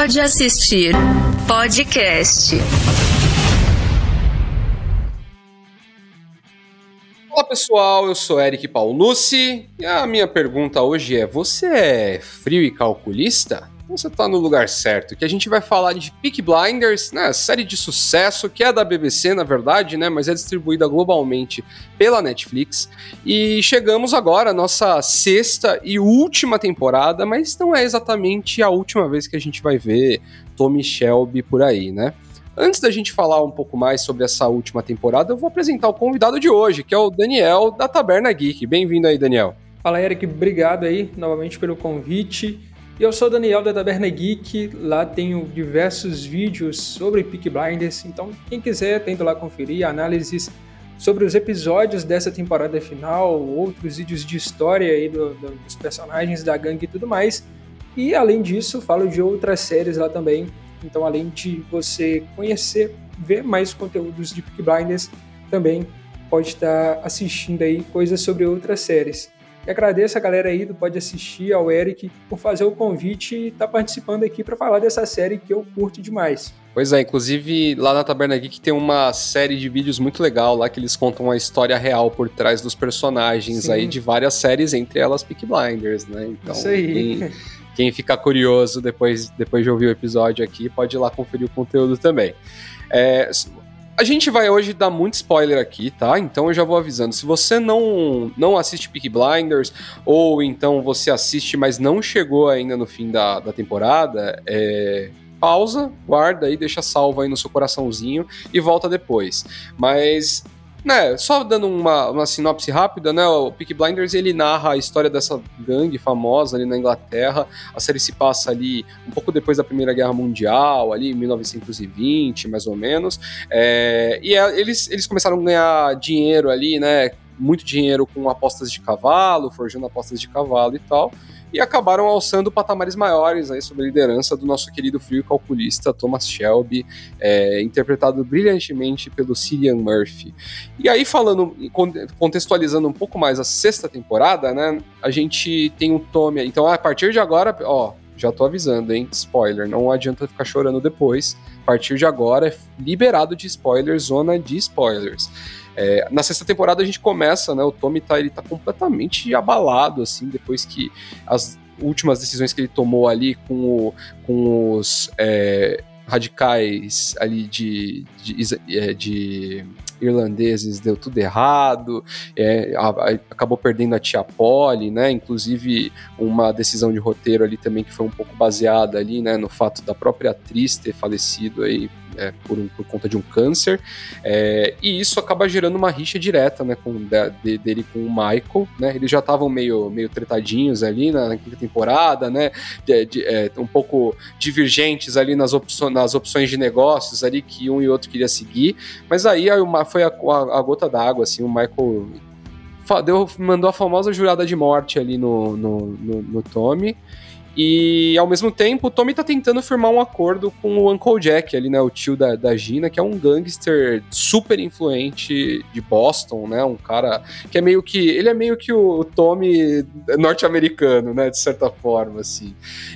Pode assistir podcast. Olá pessoal, eu sou Eric Paulucci e a minha pergunta hoje é: você é frio e calculista? Você está no lugar certo, que a gente vai falar de Peak Blinders, né, série de sucesso que é da BBC, na verdade, né, mas é distribuída globalmente pela Netflix. E chegamos agora à nossa sexta e última temporada, mas não é exatamente a última vez que a gente vai ver Tommy Shelby por aí, né? Antes da gente falar um pouco mais sobre essa última temporada, eu vou apresentar o convidado de hoje, que é o Daniel da Taberna Geek. Bem-vindo aí, Daniel. Fala, Eric. Obrigado aí novamente pelo convite. Eu sou o Daniel da Taberna Geek, lá tenho diversos vídeos sobre Peak Blinders, então quem quiser tenta lá conferir análises sobre os episódios dessa temporada final, outros vídeos de história aí do, do, dos personagens da gangue e tudo mais. E além disso, falo de outras séries lá também. Então, além de você conhecer, ver mais conteúdos de Peak Blinders, também pode estar assistindo aí coisas sobre outras séries. E agradeço a galera aí do Pode Assistir, ao Eric, por fazer o convite e estar tá participando aqui para falar dessa série que eu curto demais. Pois é, inclusive lá na Taberna Geek tem uma série de vídeos muito legal lá que eles contam a história real por trás dos personagens Sim. aí de várias séries, entre elas Peak Blinders, né? Então, Isso aí. Quem, quem ficar curioso depois, depois de ouvir o episódio aqui, pode ir lá conferir o conteúdo também. É, a gente vai hoje dar muito spoiler aqui, tá? Então eu já vou avisando. Se você não, não assiste Peak Blinders, ou então você assiste, mas não chegou ainda no fim da, da temporada, é, pausa, guarda aí, deixa salvo aí no seu coraçãozinho e volta depois. Mas né, só dando uma, uma sinopse rápida, né, o Peak Blinders ele narra a história dessa gangue famosa ali na Inglaterra. A série se passa ali um pouco depois da Primeira Guerra Mundial, ali em 1920, mais ou menos. É, e é, eles, eles começaram a ganhar dinheiro ali, né, muito dinheiro com apostas de cavalo, forjando apostas de cavalo e tal e acabaram alçando patamares maiores aí sob a liderança do nosso querido frio calculista Thomas Shelby, é, interpretado brilhantemente pelo Cillian Murphy. E aí falando, contextualizando um pouco mais a sexta temporada, né, a gente tem o Tommy, então a partir de agora, ó, já tô avisando, hein? Spoiler, não adianta ficar chorando depois. A partir de agora é liberado de spoilers, zona de spoilers. É, na sexta temporada a gente começa, né? O Tommy tá, ele tá completamente abalado, assim, depois que as últimas decisões que ele tomou ali com, o, com os é, radicais ali de, de, é, de, irlandeses deu tudo errado, é, a, a, acabou perdendo a tia Polly, né? Inclusive uma decisão de roteiro ali também que foi um pouco baseada ali, né? No fato da própria atriz ter falecido aí é, por, um, por, conta de um câncer, é, e isso acaba gerando uma rixa direta, né, com, de, dele com o Michael, né, eles já estavam meio, meio tretadinhos ali na, na quinta temporada, né, de, de, é, um pouco divergentes ali nas, opço, nas opções de negócios ali que um e outro queria seguir, mas aí foi a, a, a gota d'água, assim, o Michael deu, mandou a famosa jurada de morte ali no, no, no, no Tommy, e ao mesmo tempo, o Tommy tá tentando firmar um acordo com o Uncle Jack ali, né? O tio da, da Gina, que é um gangster super influente de Boston, né? Um cara que é meio que. Ele é meio que o Tommy norte-americano, né? De certa forma, assim.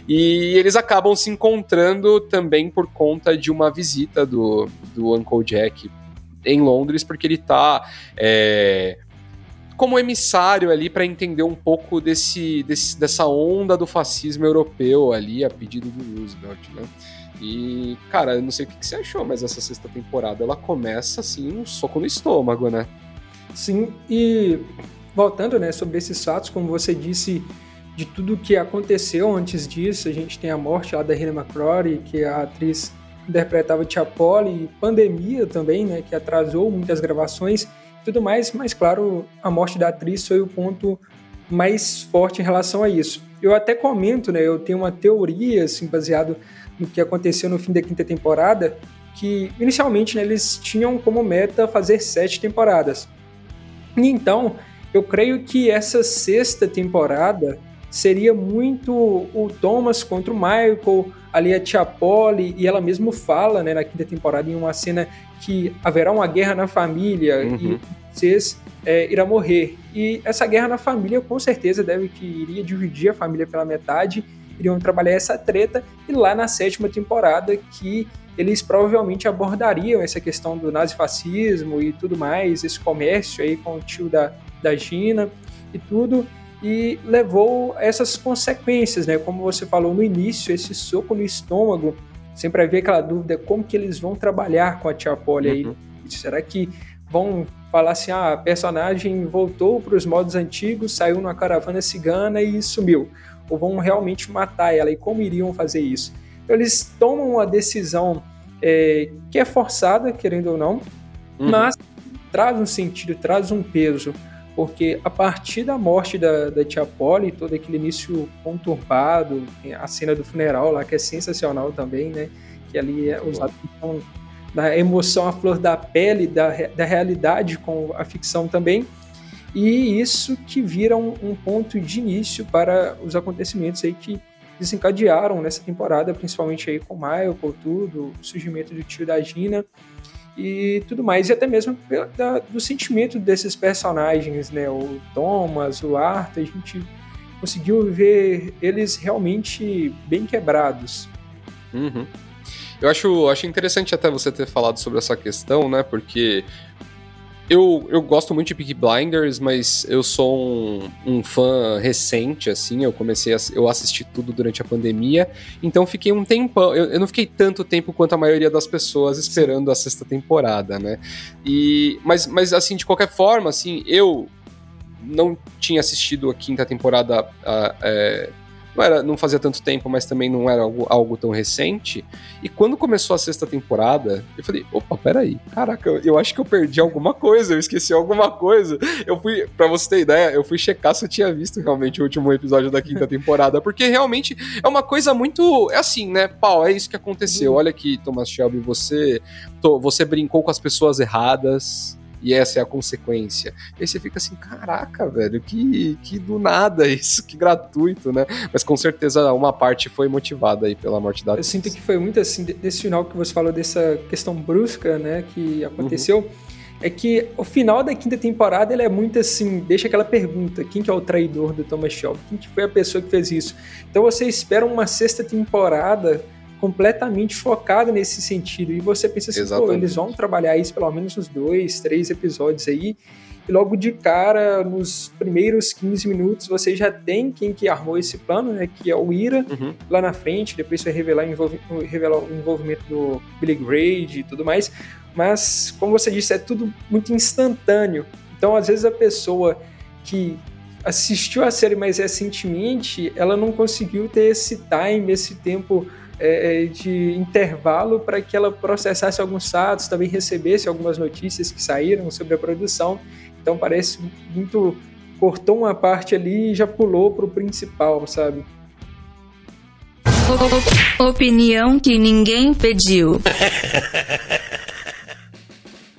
E eles acabam se encontrando também por conta de uma visita do, do Uncle Jack em Londres, porque ele tá. É, como emissário ali para entender um pouco desse, desse, dessa onda do fascismo europeu ali, a pedido do Roosevelt, né? E, cara, eu não sei o que, você achou, mas essa sexta temporada ela começa assim, um soco no estômago, né? Sim, e voltando, né, sobre esses fatos, como você disse, de tudo que aconteceu antes disso, a gente tem a morte lá da Rina McCrory, que a atriz interpretava Tia Polly, pandemia também, né, que atrasou muitas gravações, tudo mais, mas claro, a morte da atriz foi o ponto mais forte em relação a isso. Eu até comento, né, eu tenho uma teoria assim baseado no que aconteceu no fim da quinta temporada, que inicialmente né, eles tinham como meta fazer sete temporadas. E então, eu creio que essa sexta temporada seria muito o Thomas contra o Michael, ali a Tia Polly, e ela mesmo fala né, na quinta temporada em uma cena que haverá uma guerra na família uhum. e vocês é, irá morrer. E essa guerra na família com certeza deve que iria dividir a família pela metade iriam trabalhar essa treta, e lá na sétima temporada que eles provavelmente abordariam essa questão do nazifascismo e tudo mais, esse comércio aí com o tio da, da Gina e tudo, e levou essas consequências, né? Como você falou no início, esse soco no estômago, sempre havia aquela dúvida como que eles vão trabalhar com a tia Polly aí. Uhum. Será que vão falar assim, ah, a personagem voltou para os modos antigos, saiu numa caravana cigana e sumiu? Ou vão realmente matar ela? E como iriam fazer isso? Então, eles tomam uma decisão é, que é forçada, querendo ou não, uhum. mas traz um sentido, traz um peso, porque a partir da morte da, da tia Polly, todo aquele início conturbado, a cena do funeral lá, que é sensacional também, né? Que ali é usado então, da emoção à flor da pele, da, da realidade com a ficção também. E isso que vira um, um ponto de início para os acontecimentos aí que desencadearam nessa temporada, principalmente aí com o Michael, tudo, o surgimento do tio da Gina e tudo mais, e até mesmo da, do sentimento desses personagens, né? O Thomas, o Arthur, a gente conseguiu ver eles realmente bem quebrados. Uhum. Eu acho, acho interessante até você ter falado sobre essa questão, né? Porque eu, eu gosto muito de Peaky Blinders, mas eu sou um, um, fã recente, assim. Eu comecei a eu assisti tudo durante a pandemia, então fiquei um tempão. Eu, eu não fiquei tanto tempo quanto a maioria das pessoas esperando a sexta temporada, né? E, mas, mas, assim, de qualquer forma, assim, eu não tinha assistido a quinta temporada. A, é, não, era, não fazia tanto tempo, mas também não era algo, algo tão recente. E quando começou a sexta temporada, eu falei, opa, peraí, caraca, eu acho que eu perdi alguma coisa, eu esqueci alguma coisa. Eu fui, pra você ter ideia, eu fui checar se eu tinha visto realmente o último episódio da quinta temporada, porque realmente é uma coisa muito, é assim, né, pau, é isso que aconteceu. Uhum. Olha aqui, Thomas Shelby, você, você brincou com as pessoas erradas, e essa é a consequência. E aí você fica assim, caraca, velho, que, que do nada isso, que gratuito, né? Mas com certeza uma parte foi motivada aí pela morte da Eu sinto que foi muito assim, desse final que você falou, dessa questão brusca, né, que aconteceu. Uhum é que o final da quinta temporada ele é muito assim, deixa aquela pergunta, quem que é o traidor do Thomas Shelby? Quem que foi a pessoa que fez isso? Então você espera uma sexta temporada completamente focado nesse sentido. E você pensa assim, Exatamente. pô, eles vão trabalhar isso pelo menos uns dois, três episódios aí. E logo de cara, nos primeiros 15 minutos, você já tem quem que armou esse plano, né? Que é o Ira, uhum. lá na frente. Depois vai revelar, envolvi revelar o envolvimento do Billy Grade e tudo mais. Mas, como você disse, é tudo muito instantâneo. Então, às vezes, a pessoa que assistiu a série mais recentemente, ela não conseguiu ter esse time, esse tempo é, é, de intervalo para que ela processasse alguns fatos, também recebesse algumas notícias que saíram sobre a produção. Então parece muito cortou uma parte ali e já pulou para o principal, sabe? Opinião que ninguém pediu.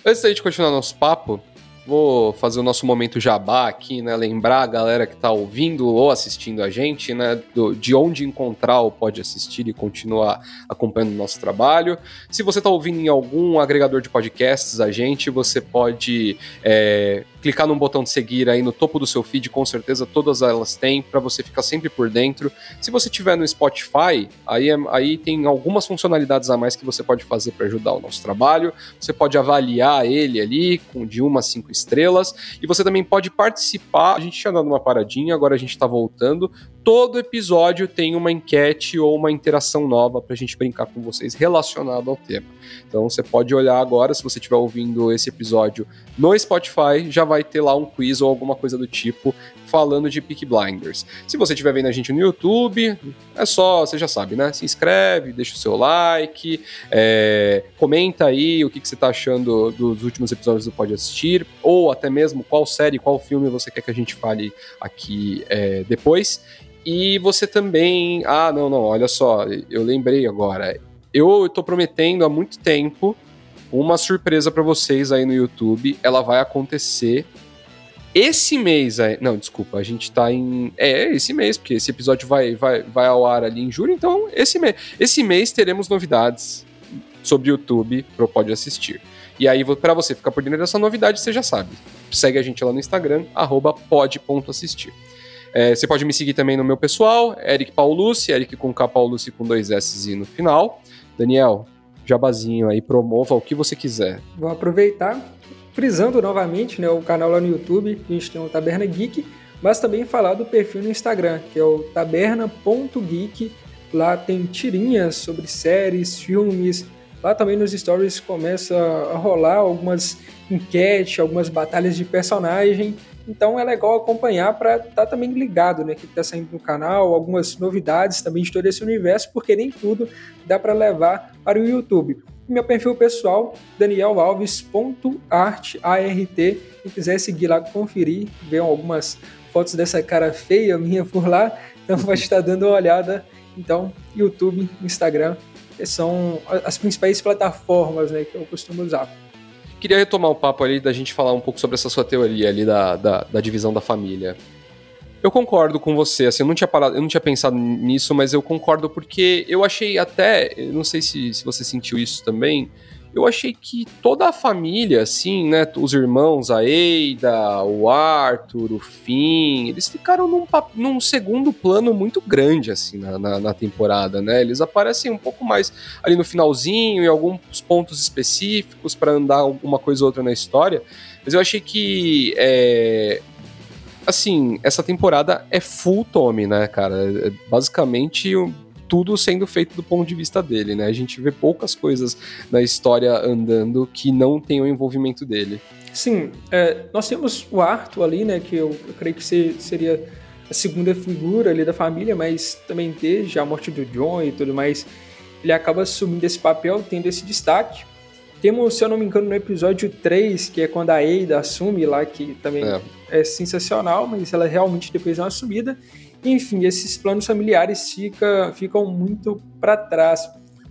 Antes da gente continuar nosso papo, Vou fazer o nosso momento jabá aqui, né? Lembrar a galera que está ouvindo ou assistindo a gente, né? Do, de onde encontrar ou pode assistir e continuar acompanhando o nosso trabalho. Se você está ouvindo em algum agregador de podcasts a gente, você pode é, clicar no botão de seguir aí no topo do seu feed, com certeza todas elas têm, para você ficar sempre por dentro. Se você tiver no Spotify, aí, é, aí tem algumas funcionalidades a mais que você pode fazer para ajudar o nosso trabalho. Você pode avaliar ele ali com de uma a cinco estrelas e você também pode participar. A gente tinha dado uma paradinha, agora a gente está voltando todo episódio tem uma enquete ou uma interação nova para a gente brincar com vocês relacionado ao tema. Então você pode olhar agora, se você estiver ouvindo esse episódio no Spotify, já vai ter lá um quiz ou alguma coisa do tipo falando de Peak Blinders. Se você estiver vendo a gente no YouTube, é só, você já sabe, né? Se inscreve, deixa o seu like, é, comenta aí o que, que você está achando dos últimos episódios do Pode Assistir, ou até mesmo qual série, qual filme você quer que a gente fale aqui é, depois. E você também. Ah, não, não, olha só, eu lembrei agora. Eu estou prometendo há muito tempo uma surpresa para vocês aí no YouTube. Ela vai acontecer esse mês. Aí, não, desculpa, a gente tá em. É, esse mês, porque esse episódio vai, vai, vai ao ar ali em julho, então esse mês. Esse mês teremos novidades sobre o YouTube pro Pode Assistir. E aí, para você ficar por dentro dessa novidade, você já sabe. Segue a gente lá no Instagram, pod.assistir. É, você pode me seguir também no meu pessoal, Eric Paulucci, Eric com K Paulucci com dois S no final. Daniel, jabazinho aí, promova o que você quiser. Vou aproveitar, frisando novamente né, o canal lá no YouTube, a gente tem o Taberna Geek, mas também falar do perfil no Instagram, que é o taberna.geek. Lá tem tirinhas sobre séries, filmes. Lá também nos stories começa a rolar algumas enquetes, algumas batalhas de personagem. Então é legal acompanhar para estar tá também ligado, né, que está saindo no canal, algumas novidades também de todo esse universo, porque nem tudo dá para levar para o YouTube. Meu perfil pessoal, danielalves.art, quem quiser seguir lá, conferir, ver algumas fotos dessa cara feia minha por lá, então pode estar dando uma olhada. Então, YouTube, Instagram, são as principais plataformas né, que eu costumo usar queria retomar o papo ali da gente falar um pouco sobre essa sua teoria ali da, da, da divisão da família. Eu concordo com você, assim, eu não tinha parado, eu não tinha pensado nisso, mas eu concordo porque eu achei até, não sei se, se você sentiu isso também, eu achei que toda a família, assim, né, os irmãos, a Eida, o Arthur, o Finn, eles ficaram num, num segundo plano muito grande, assim, na, na, na, temporada, né? Eles aparecem um pouco mais ali no finalzinho, em alguns pontos específicos para andar uma coisa ou outra na história, mas eu achei que é, assim, essa temporada é full Tommy, né, cara? É basicamente tudo sendo feito do ponto de vista dele, né? A gente vê poucas coisas na história andando que não tem o envolvimento dele. Sim, é, nós temos o Arthur ali, né? Que eu, eu creio que seria a segunda figura ali da família, mas também desde a morte do John e tudo mais, ele acaba assumindo esse papel, tendo esse destaque. Temos, se eu não me engano, no episódio 3, que é quando a Ada assume lá, que também é, é sensacional, mas ela realmente depois é uma assumida. Enfim, esses planos familiares fica, ficam muito para trás.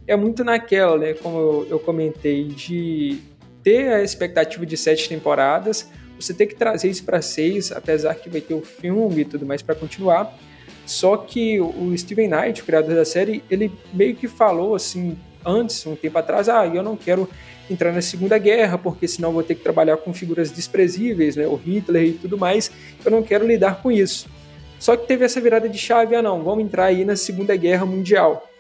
É muito naquela, né, como eu comentei, de ter a expectativa de sete temporadas, você tem que trazer isso para seis, apesar que vai ter o filme e tudo mais para continuar. Só que o Steven Knight, o criador da série, ele meio que falou assim antes, um tempo atrás, ah, eu não quero entrar na Segunda Guerra, porque senão vou ter que trabalhar com figuras desprezíveis, né, o Hitler e tudo mais. Eu não quero lidar com isso. Só que teve essa virada de chave, ah não, vamos entrar aí na Segunda Guerra Mundial.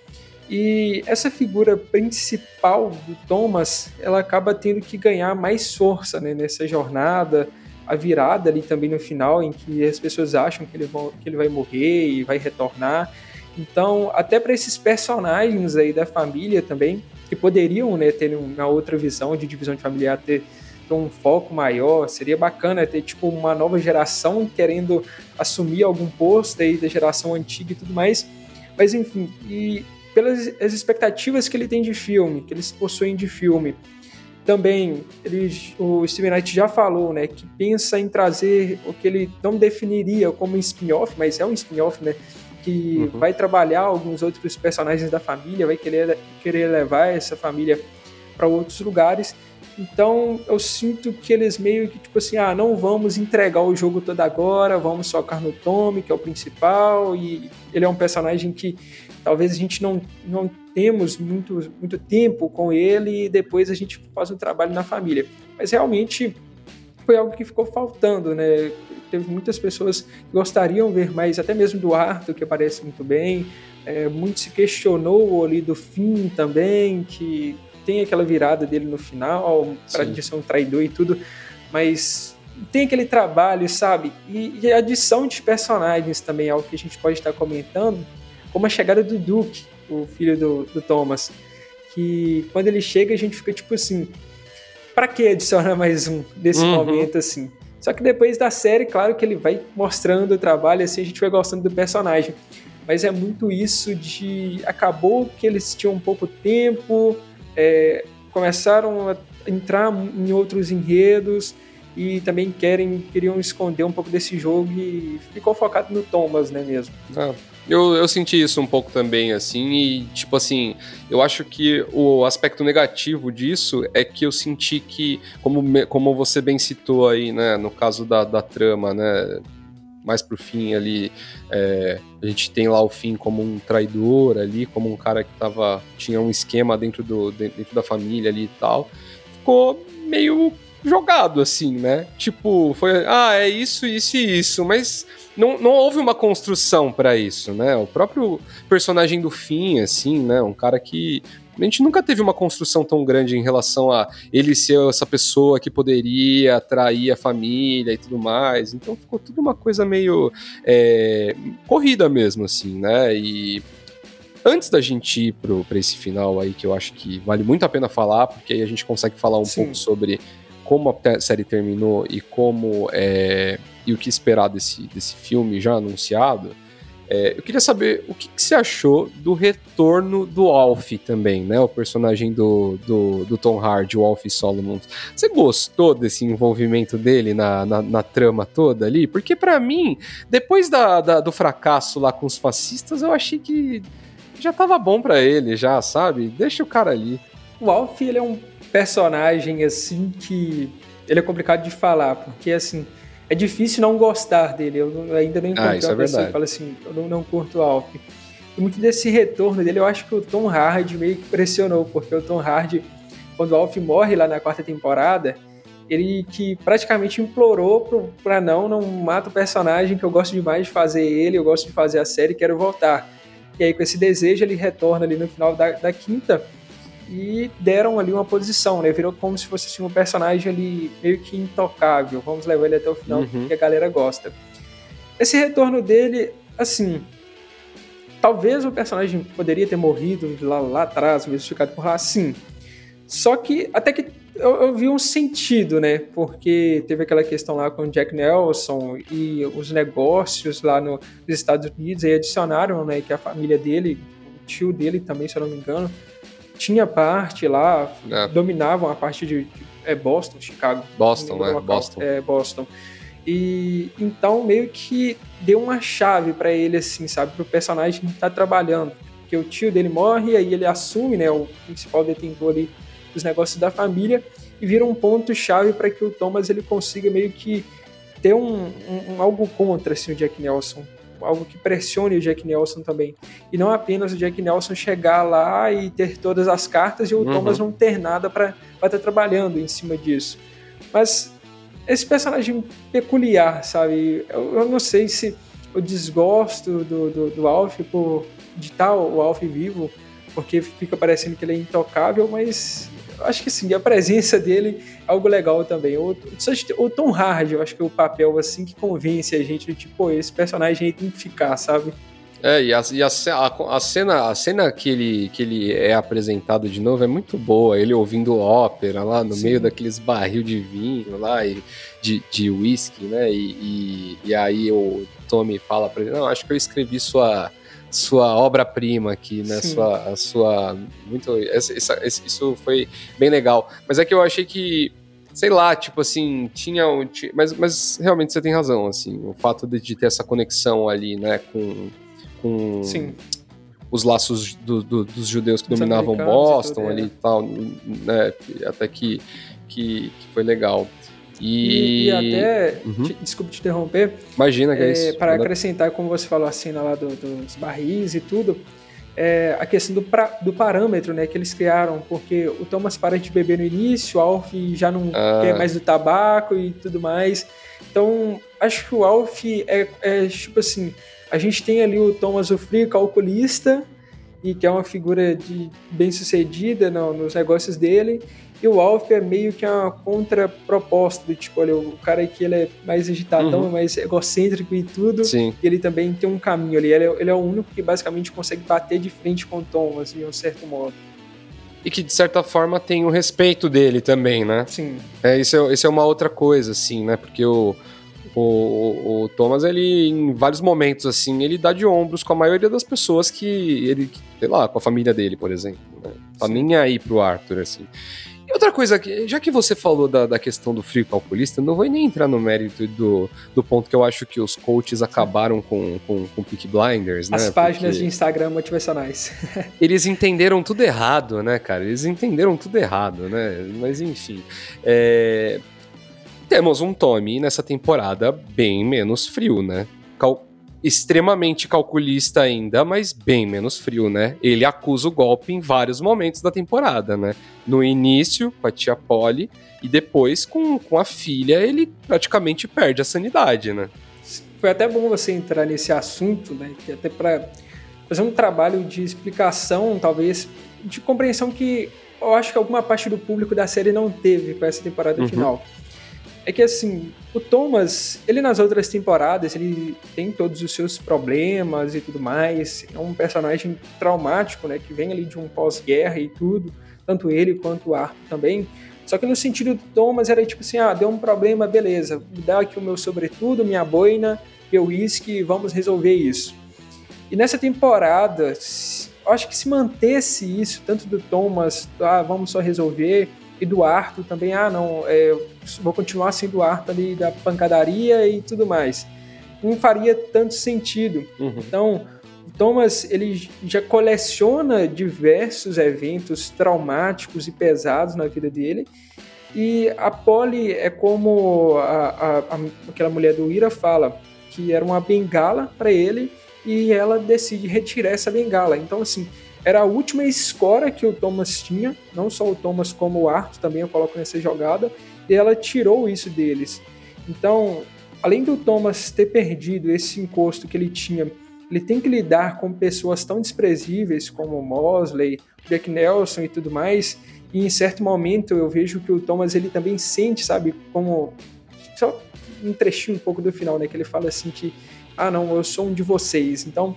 E essa figura principal do Thomas, ela acaba tendo que ganhar mais força né, nessa jornada, a virada ali também no final, em que as pessoas acham que ele, vão, que ele vai morrer e vai retornar. Então, até para esses personagens aí da família também, que poderiam né, ter uma outra visão de divisão de familiar, ter ter um foco maior. Seria bacana ter tipo uma nova geração querendo assumir algum posto aí da geração antiga e tudo mais. Mas enfim, e pelas as expectativas que ele tem de filme, que eles possuem de filme, também ele, o Steven Knight já falou, né, que pensa em trazer o que ele não definiria como spin-off, mas é um spin-off, né, que uhum. vai trabalhar alguns outros personagens da família, vai querer, querer levar essa família para outros lugares. Então eu sinto que eles meio que tipo assim, ah, não vamos entregar o jogo todo agora, vamos focar no Tommy, que é o principal, e ele é um personagem que talvez a gente não, não temos muito, muito tempo com ele e depois a gente faz um trabalho na família. Mas realmente foi algo que ficou faltando, né? Teve muitas pessoas que gostariam ver mais, até mesmo do Arthur, que aparece muito bem. É, muito se questionou ali do fim também, que tem aquela virada dele no final, para de ser um traidor e tudo, mas tem aquele trabalho, sabe? E, e, a adição de personagens também é algo que a gente pode estar comentando, como a chegada do Duke, o filho do, do Thomas, que quando ele chega a gente fica tipo assim, para que adicionar mais um desse uhum. momento assim? Só que depois da série, claro que ele vai mostrando o trabalho, assim a gente vai gostando do personagem. Mas é muito isso de. Acabou que eles tinham um pouco tempo, é, começaram a entrar em outros enredos e também querem queriam esconder um pouco desse jogo e ficou focado no Thomas, né mesmo. Ah, eu, eu senti isso um pouco também, assim, e tipo assim, eu acho que o aspecto negativo disso é que eu senti que, como, como você bem citou aí, né, no caso da, da trama, né, mais pro fim ali, é, a gente tem lá o fim como um traidor ali, como um cara que tava, tinha um esquema dentro, do, dentro da família ali e tal. Ficou meio jogado, assim, né? Tipo, foi, ah, é isso, isso e isso, mas não, não houve uma construção para isso, né? O próprio personagem do fim, assim, né? Um cara que a gente nunca teve uma construção tão grande em relação a ele ser essa pessoa que poderia atrair a família e tudo mais. Então ficou tudo uma coisa meio é, corrida mesmo, assim, né? E antes da gente ir pro, pra esse final aí, que eu acho que vale muito a pena falar, porque aí a gente consegue falar um Sim. pouco sobre como a série terminou e como é, e o que esperar desse, desse filme já anunciado. É, eu queria saber o que, que, você achou do retorno do Alf também, né? O personagem do, do, do Tom Hardy, o Alf Solomon. Você gostou desse envolvimento dele na, na, na trama toda ali? Porque para mim, depois da, da, do fracasso lá com os fascistas, eu achei que já tava bom para ele, já, sabe? Deixa o cara ali. O Alf, ele é um personagem, assim, que... Ele é complicado de falar, porque, assim é difícil não gostar dele. Eu ainda não encontrei ah, uma é pessoa que fala assim, eu não, não curto o Alf. E muito desse retorno dele, eu acho que o Tom Hardy meio que pressionou, porque o Tom Hardy, quando o Alf morre lá na quarta temporada, ele que praticamente implorou para não, não mata o personagem que eu gosto demais de fazer ele, eu gosto de fazer a série, quero voltar. E aí com esse desejo ele retorna ali no final da, da quinta e deram ali uma posição, né? Virou como se fosse assim, um personagem ali meio que intocável. Vamos levar ele até o final, uhum. porque a galera gosta. Esse retorno dele, assim, talvez o personagem poderia ter morrido lá, lá atrás, mesmo ficado por lá, sim. Só que até que eu, eu, vi um sentido, né? Porque teve aquela questão lá com o Jack Nelson e os negócios lá no, nos Estados Unidos, aí adicionaram, né, que a família dele, o tio dele também, se eu não me engano, tinha parte lá, é. dominavam a parte de, de é Boston, Chicago. Boston, né? Boston. É, Boston. E então meio que deu uma chave para ele, assim, sabe? Pro personagem que tá trabalhando. Porque o tio dele morre, e aí ele assume, né? O principal detentor ali dos negócios da família e vira um ponto-chave para que o Thomas ele consiga meio que ter um, um, um algo contra assim, o Jack Nelson algo que pressione o Jack Nelson também. E não apenas o Jack Nelson chegar lá e ter todas as cartas e o uhum. Thomas não ter nada para estar tá trabalhando em cima disso. Mas esse personagem peculiar, sabe? Eu, eu não sei se o desgosto do, do, do Alf por de estar o Alf vivo, porque fica parecendo que ele é intocável, mas acho que sim, a presença dele é algo legal também. O, Tom Hardy, eu acho que é o papel assim que convence a gente de tipo, esse personagem tem que ficar, sabe? É, e, a, e a, a, a, cena, a cena que ele, que ele é apresentado de novo é muito boa. Ele ouvindo ópera lá no Sim. meio daqueles barril de vinho lá e de, de whisky, né? E, e, e aí o Tommy fala pra ele: Não, acho que eu escrevi sua sua obra-prima aqui, né? Sua, a sua. Muito. Essa, isso foi bem legal. Mas é que eu achei que. Sei lá, tipo assim, tinha. Mas, mas realmente você tem razão, assim. O fato de, de ter essa conexão ali, né, com. com Sim os laços do, do, dos judeus que dominavam Boston e tudo, ali é. e tal, né, até que, que, que, foi legal. E, e, até, uhum. te, desculpe te interromper. Imagina que é, é isso. Para acrescentar, como você falou, a cena lá do, dos barris e tudo, é, a questão do, pra, do parâmetro né, que eles criaram, porque o Thomas para de beber no início, o Alf já não ah. quer mais do tabaco e tudo mais. Então, acho que o Alf é, é tipo assim: a gente tem ali o Thomas o frio calculista, e que é uma figura de bem sucedida no, nos negócios dele, e o Alf é meio que uma contraproposta do tipo, olha, o cara aqui ele é mais agitadão, uhum. mais egocêntrico e tudo. Sim. E ele também tem um caminho ali. Ele é, ele é o único que basicamente consegue bater de frente com o Tom, assim, de um certo modo e que de certa forma tem o respeito dele também, né? Sim. É, isso, é, isso é uma outra coisa, assim, né? Porque o, o, o, Thomas, ele, em vários momentos, assim, ele dá de ombros com a maioria das pessoas que ele, sei lá, com a família dele, por exemplo. Né? Tá Sim. nem aí pro Arthur, assim. Outra coisa, já que você falou da, da questão do frio calculista, não vou nem entrar no mérito do, do ponto que eu acho que os coaches acabaram com, com, com Peak Blinders, né? As páginas Porque de Instagram motivacionais. eles entenderam tudo errado, né, cara? Eles entenderam tudo errado, né? Mas enfim. É... Temos um Tommy nessa temporada bem menos frio, né? Cal extremamente calculista ainda, mas bem menos frio, né? Ele acusa o golpe em vários momentos da temporada, né? No início, com a tia Polly, e depois com, com a filha, ele praticamente perde a sanidade, né? Foi até bom você entrar nesse assunto, né? Que até para fazer um trabalho de explicação, talvez, de compreensão que eu acho que alguma parte do público da série não teve com essa temporada uhum. final. É que assim, o Thomas, ele nas outras temporadas, ele tem todos os seus problemas e tudo mais. É um personagem traumático, né? Que vem ali de um pós-guerra e tudo. Tanto ele quanto o Arthur também. Só que no sentido do Thomas era tipo assim, ah, deu um problema, beleza. Me dá aqui o meu sobretudo, minha boina, meu uísque, vamos resolver isso. E nessa temporada, acho que se mantesse isso, tanto do Thomas, ah, vamos só resolver, e do Arthur também, ah, não, é, vou continuar sendo o Arthur ali da pancadaria e tudo mais. Não faria tanto sentido. Uhum. Então, o Thomas, ele já coleciona diversos eventos traumáticos e pesados na vida dele, e a Polly é como a, a, a, aquela mulher do Ira fala, que era uma bengala para ele, e ela decide retirar essa bengala. Então, assim, era a última escora que o Thomas tinha, não só o Thomas como o Arthur também eu coloco nessa jogada, e ela tirou isso deles. Então, além do Thomas ter perdido esse encosto que ele tinha, ele tem que lidar com pessoas tão desprezíveis como Mosley, Jack Nelson e tudo mais, e em certo momento eu vejo que o Thomas ele também sente, sabe, como só um trechinho um pouco do final, né, que ele fala assim que ah, não, eu sou um de vocês. Então,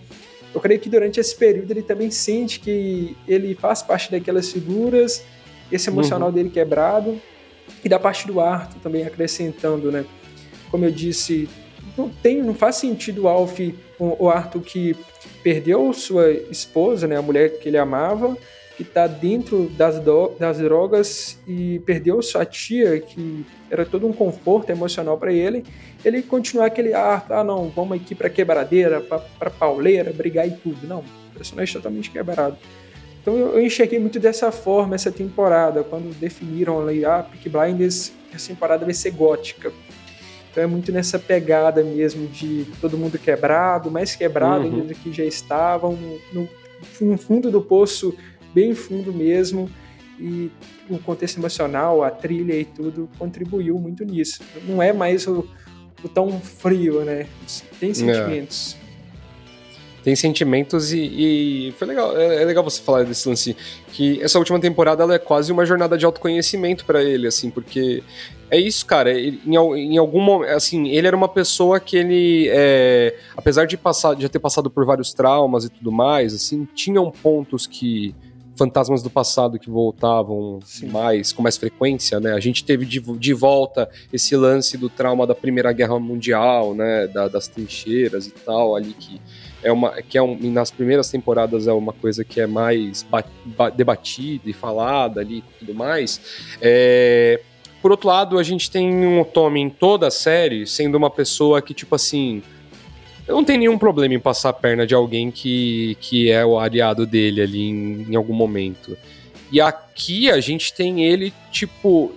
eu creio que durante esse período ele também sente que ele faz parte daquelas figuras, esse emocional uhum. dele quebrado, e da parte do Arthur também acrescentando, né? Como eu disse, não, tem, não faz sentido o Alf, o Arthur que perdeu sua esposa, né, a mulher que ele amava, que está dentro das, do, das drogas e perdeu sua tia, que era todo um conforto emocional para ele, ele continuar aquele ar, ah, não, vamos aqui para quebradeira, para pauleira, brigar e tudo. Não, o personagem totalmente quebrado. Então eu, eu, enxerguei muito dessa forma essa temporada, quando definiram ali, ah, Peak Blinders, essa temporada vai ser gótica. Então é muito nessa pegada mesmo de todo mundo quebrado, mais quebrado uhum. ainda do que já estavam, no, no fundo do poço bem fundo mesmo, e o contexto emocional, a trilha e tudo contribuiu muito nisso. Não é mais o, o tão frio, né? Tem sentimentos. É. Tem sentimentos e, e, foi legal. É, é, legal você falar desse lance que essa última temporada ela é quase uma jornada de autoconhecimento para ele, assim, porque é isso, cara. Ele, em, em, algum momento, assim, ele era uma pessoa que ele, é, apesar de passar, de ter passado por vários traumas e tudo mais, assim, tinham pontos que fantasmas do passado que voltavam Sim. mais com mais frequência, né? A gente teve de, de volta esse lance do trauma da Primeira Guerra Mundial, né? Da, das trincheiras e tal, ali que é uma que é um, nas primeiras temporadas é uma coisa que é mais debatida e falada ali e tudo mais. É, por outro lado, a gente tem um Tommy em toda a série sendo uma pessoa que, tipo assim, eu não tenho nenhum problema em passar a perna de alguém que, que é o aliado dele ali em, em algum momento. E aqui a gente tem ele, tipo,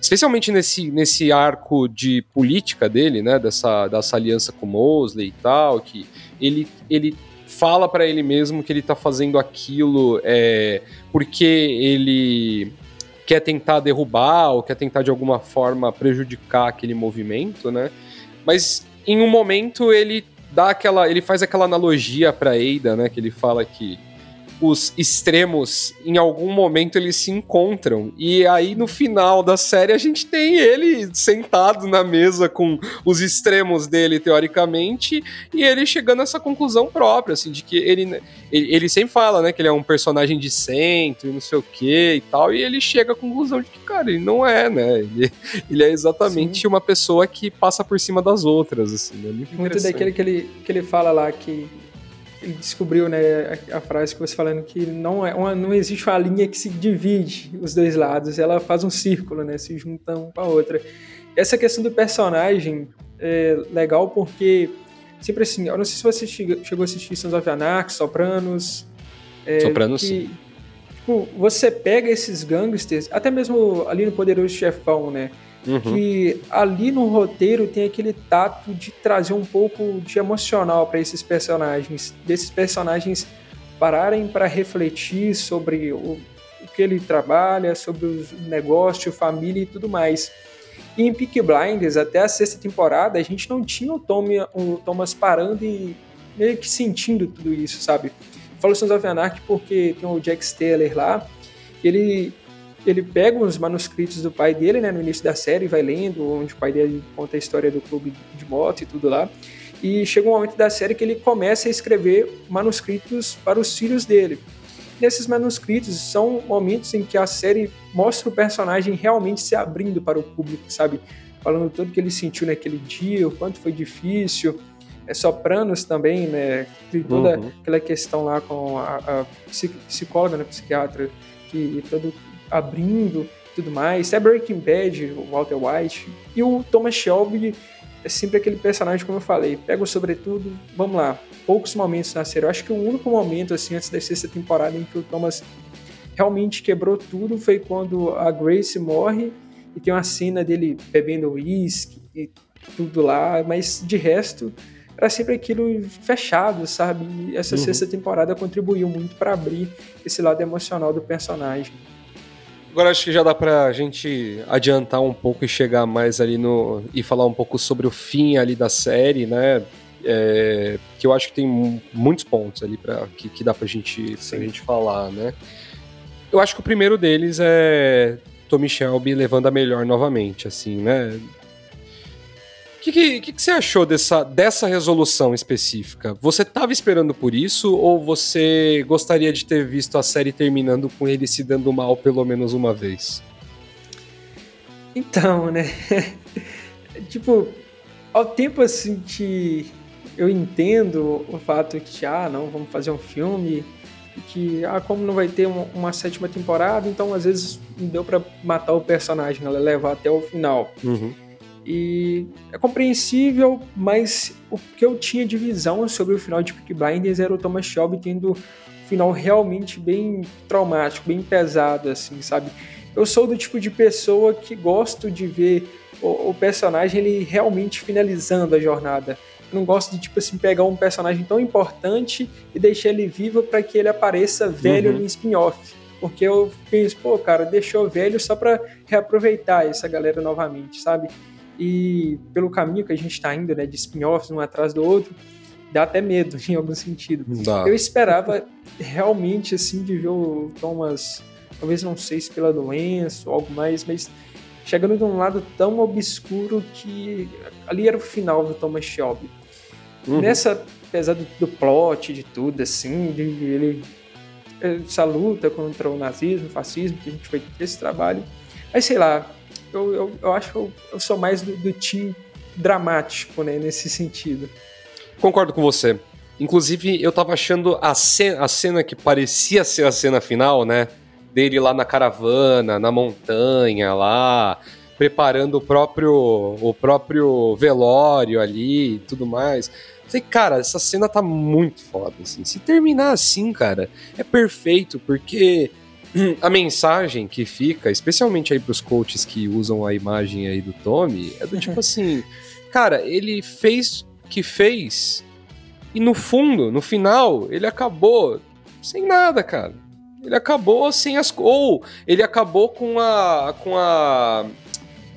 especialmente nesse, nesse arco de política dele, né, dessa, dessa aliança com Mosley e tal, que ele, ele fala para ele mesmo que ele tá fazendo aquilo é, porque ele quer tentar derrubar ou quer tentar de alguma forma prejudicar aquele movimento, né? Mas em um momento ele dá aquela, ele faz aquela analogia para Eida, né, que ele fala que os extremos, em algum momento, eles se encontram. E aí, no final da série, a gente tem ele sentado na mesa com os extremos dele, teoricamente, e ele chegando a essa conclusão própria, assim, de que ele, ele, ele sempre fala, né, que ele é um personagem de centro e não sei o que e tal, e ele chega à conclusão de que, cara, ele não é, né? Ele, ele é exatamente Sim. uma pessoa que passa por cima das outras, assim, né? Muito, Muito daquele que ele, que ele fala lá que descobriu né, a, a, frase que você falando que não, é uma, não existe uma linha que se divide os dois lados, ela faz um círculo, né, se juntam um com a outra. Essa questão do personagem é legal porque sempre assim, eu não sei se você chegou a assistir Sons of Anarchy, Sopranos. É, Sopranos, que, sim. Tipo, você pega esses gangsters, até mesmo ali no Poderoso Chefão, né? Uhum. que ali no roteiro tem aquele tato de trazer um pouco de emocional para esses personagens, desses personagens pararem para refletir sobre o, o, que ele trabalha, sobre o negócio, família e tudo mais. E em Peak Blinders, até a sexta temporada, a gente não tinha o, Tom, o Thomas parando e meio que sentindo tudo isso, sabe? Falo Sons of Anarchy porque tem o Jack Steller lá, ele ele pega os manuscritos do pai dele, né, no início da série, vai lendo, onde o pai dele conta a história do clube de moto e tudo lá. E chega um momento da série que ele começa a escrever manuscritos para os filhos dele. Nesses manuscritos são momentos em que a série mostra o personagem realmente se abrindo para o público, sabe? Falando tudo que ele sentiu naquele dia, o quanto foi difícil. É Sopranos também, né? Tem toda uhum. aquela questão lá com a, a psicóloga, né, psiquiatra, que todo abrindo tudo mais. É Breaking Bad, o Walter White. E o Thomas Shelby é sempre aquele personagem, como eu falei, pega o sobretudo, vamos lá, poucos momentos na série. Eu acho que o único momento, assim, antes da sexta temporada em que o Thomas realmente quebrou tudo foi quando a Grace morre e tem uma cena dele bebendo uísque e tudo lá, mas de resto era sempre aquilo fechado, sabe? E essa uhum. sexta temporada contribuiu muito para abrir esse lado emocional do personagem. Agora acho que já dá pra gente adiantar um pouco e chegar mais ali no. e falar um pouco sobre o fim ali da série, né? É, que eu acho que tem muitos pontos ali pra, que, que dá pra gente, pra gente falar, né? Eu acho que o primeiro deles é Tommy Shelby levando a melhor novamente, assim, né? O que, que, que, você achou dessa, dessa resolução específica? Você estava esperando por isso ou você gostaria de ter visto a série terminando com ele se dando mal pelo menos uma vez? Então, né? tipo, ao tempo assim que eu entendo o fato que, ah, não, vamos fazer um filme, que, ah, como não vai ter uma, uma sétima temporada, então às vezes não deu para matar o personagem, ela levar até o final. Uhum. E é compreensível, mas o que eu tinha de visão sobre o final de Peaky Blinders era o Thomas Shelby tendo um final realmente bem traumático, bem pesado, assim, sabe? Eu sou do tipo de pessoa que gosto de ver o, o personagem ele realmente finalizando a jornada. Eu não gosto de tipo assim pegar um personagem tão importante e deixar ele vivo para que ele apareça velho uhum. no spin-off. Porque eu penso, pô, cara, deixou velho só para reaproveitar essa galera novamente, sabe? E pelo caminho que a gente está indo, né, de spin-offs um atrás do outro, dá até medo em algum sentido. Dá. Eu esperava realmente assim de ver o Thomas, talvez não sei se pela doença ou algo mais, mas chegando de um lado tão obscuro que ali era o final do Thomas Shelby. Uhum. Nessa, apesar do, do, plot, de tudo, assim, de ele essa luta contra o nazismo, o fascismo, que a gente foi esse trabalho. Mas sei lá, eu, eu, eu acho que eu, eu sou mais do, do time dramático, né, nesse sentido. Concordo com você. Inclusive, eu tava achando a cena, a cena que parecia ser a cena final, né? Dele lá na caravana, na montanha, lá, preparando o próprio, o próprio velório ali e tudo mais. Falei, cara, essa cena tá muito foda, assim. Se terminar assim, cara, é perfeito, porque a mensagem que fica, especialmente aí pros coaches que usam a imagem aí do Tommy, é do tipo assim, cara, ele fez o que fez e no fundo, no final, ele acabou sem nada, cara. Ele acabou sem as ou ele acabou com a com a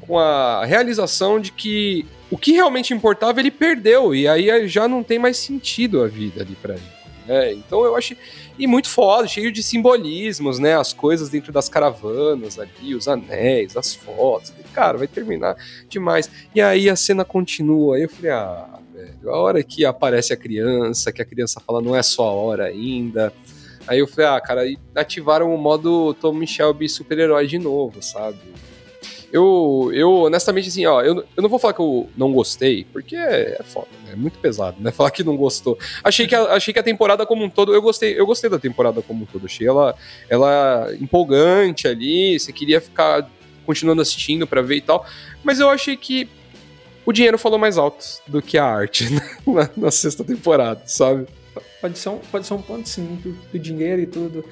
com a realização de que o que realmente importava ele perdeu e aí já não tem mais sentido a vida ali para ele. É, então eu acho. E muito foda, cheio de simbolismos, né? As coisas dentro das caravanas ali, os anéis, as fotos. Cara, vai terminar demais. E aí a cena continua. Aí eu falei, ah, velho, a hora que aparece a criança, que a criança fala não é só a hora ainda. Aí eu falei, ah, cara, ativaram o modo Tom Shelby super-herói de novo, sabe? Eu, eu honestamente, assim, ó, eu, eu não vou falar que eu não gostei, porque é, foda, né? É muito pesado, né? Falar que não gostou. Achei que, a, achei que a temporada como um todo, eu gostei, eu gostei da temporada como um todo. Achei ela, ela empolgante ali, você queria ficar continuando assistindo para ver e tal. Mas eu achei que o dinheiro falou mais alto do que a arte né? na, na, sexta temporada, sabe? Pode ser um, pode ser um ponto sim, do, do dinheiro e tudo.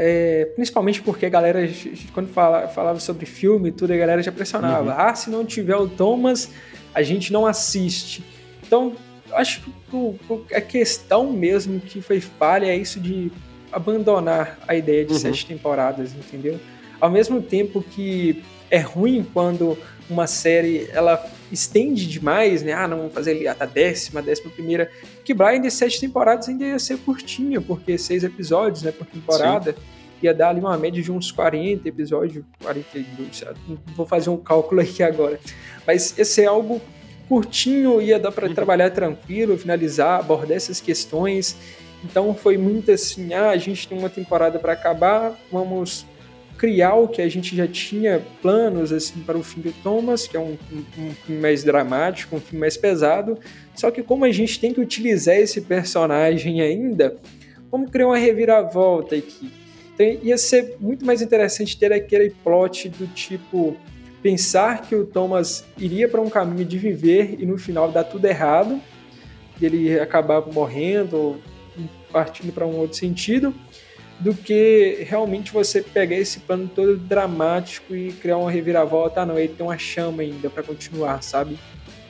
É, principalmente porque a galera, quando fala, falava sobre filme e tudo, a galera já pressionava. Uhum. Ah, se não tiver o Thomas, a gente não assiste. Então, acho que a questão mesmo que foi falha é isso de abandonar a ideia de uhum. sete temporadas, entendeu? Ao mesmo tempo que é ruim quando uma série ela estende demais, né? Ah, não, vamos fazer ali a décima, décima primeira. Que Blind, sete temporadas ainda ia ser curtinha, porque seis episódios, né, por temporada. Sim. Ia dar ali uma média de uns 40 episódios, 42, não vou fazer um cálculo aqui agora. Mas esse é algo curtinho, ia dar para uhum. trabalhar tranquilo, finalizar, abordar essas questões. Então foi muito assim, ah, a gente tem uma temporada para acabar, vamos criar o que a gente já tinha planos assim para o fim do Thomas, que é um, um, um filme mais dramático, um filme mais pesado. Só que como a gente tem que utilizar esse personagem ainda, vamos criar uma reviravolta aqui. Então ia ser muito mais interessante ter aquele plot do tipo pensar que o Thomas iria para um caminho de viver e no final dar tudo errado, ele acabar morrendo, partindo para um outro sentido do que realmente você pegar esse plano todo dramático e criar uma reviravolta. Ah, não, ele tem uma chama ainda para continuar, sabe?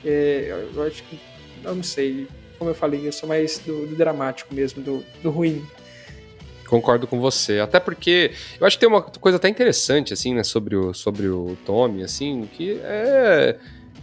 É, eu acho que, eu não sei, como eu falei, eu sou mais do, do dramático mesmo, do, do ruim. Concordo com você. Até porque eu acho que tem uma coisa até interessante, assim, né, sobre o, sobre o Tommy, assim, que é.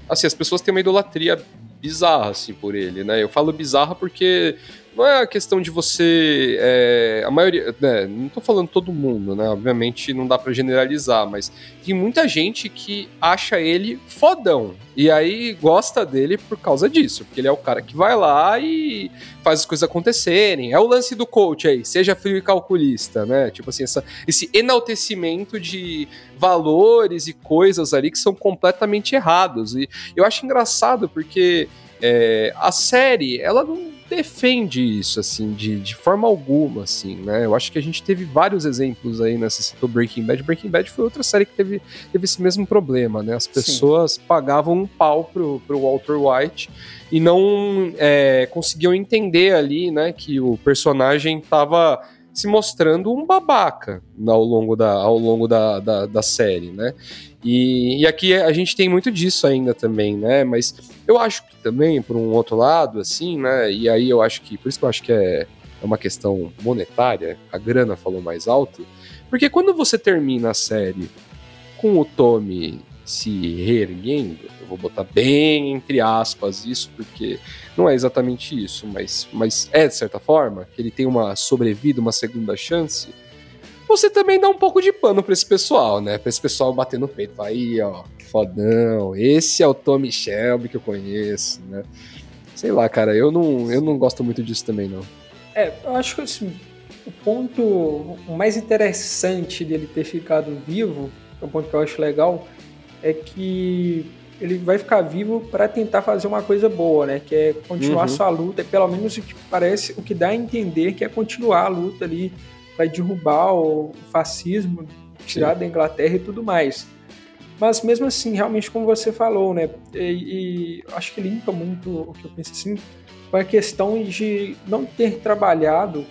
Assim, as pessoas têm uma idolatria bizarra, assim, por ele, né? Eu falo bizarra porque não é a questão de você. É, a maioria. Né, não tô falando todo mundo, né? Obviamente não dá para generalizar, mas tem muita gente que acha ele fodão. E aí gosta dele por causa disso. Porque ele é o cara que vai lá e faz as coisas acontecerem. É o lance do coach aí, seja frio e calculista, né? Tipo assim, essa, esse enaltecimento de valores e coisas ali que são completamente errados. E eu acho engraçado porque. É, a série, ela não defende isso, assim, de, de forma alguma, assim, né? Eu acho que a gente teve vários exemplos aí, né? Você citou Breaking Bad. Breaking Bad foi outra série que teve, teve esse mesmo problema, né? As pessoas Sim. pagavam um pau pro, pro Walter White e não é, conseguiam entender ali, né, que o personagem tava se mostrando um babaca ao longo da, ao longo da, da, da série, né? E, e, aqui a gente tem muito disso ainda também, né? Mas eu acho que também, por um outro lado, assim, né? E aí eu acho que, por isso que eu acho que é, é uma questão monetária, a grana falou mais alto, porque quando você termina a série com o Tommy se reerguendo, eu vou botar bem entre aspas isso, porque não é exatamente isso, mas, mas é de certa forma, que ele tem uma sobrevida, uma segunda chance, você também dá um pouco de pano pra esse pessoal, né? Pra esse pessoal bater no peito. Aí, ó, fodão. Esse é o Tommy Shelby que eu conheço, né? Sei lá, cara, eu não, eu não gosto muito disso também, não. É, eu acho que assim, o ponto mais interessante dele ter ficado vivo, é um ponto que eu acho legal, é que ele vai ficar vivo para tentar fazer uma coisa boa, né? Que é continuar uhum. sua luta, pelo menos o que parece, o que dá a entender que é continuar a luta ali para derrubar o fascismo, tirar Sim. da Inglaterra e tudo mais. Mas mesmo assim, realmente como você falou, né? E, e acho que limpa muito o que eu penso assim, com a questão de não ter trabalhado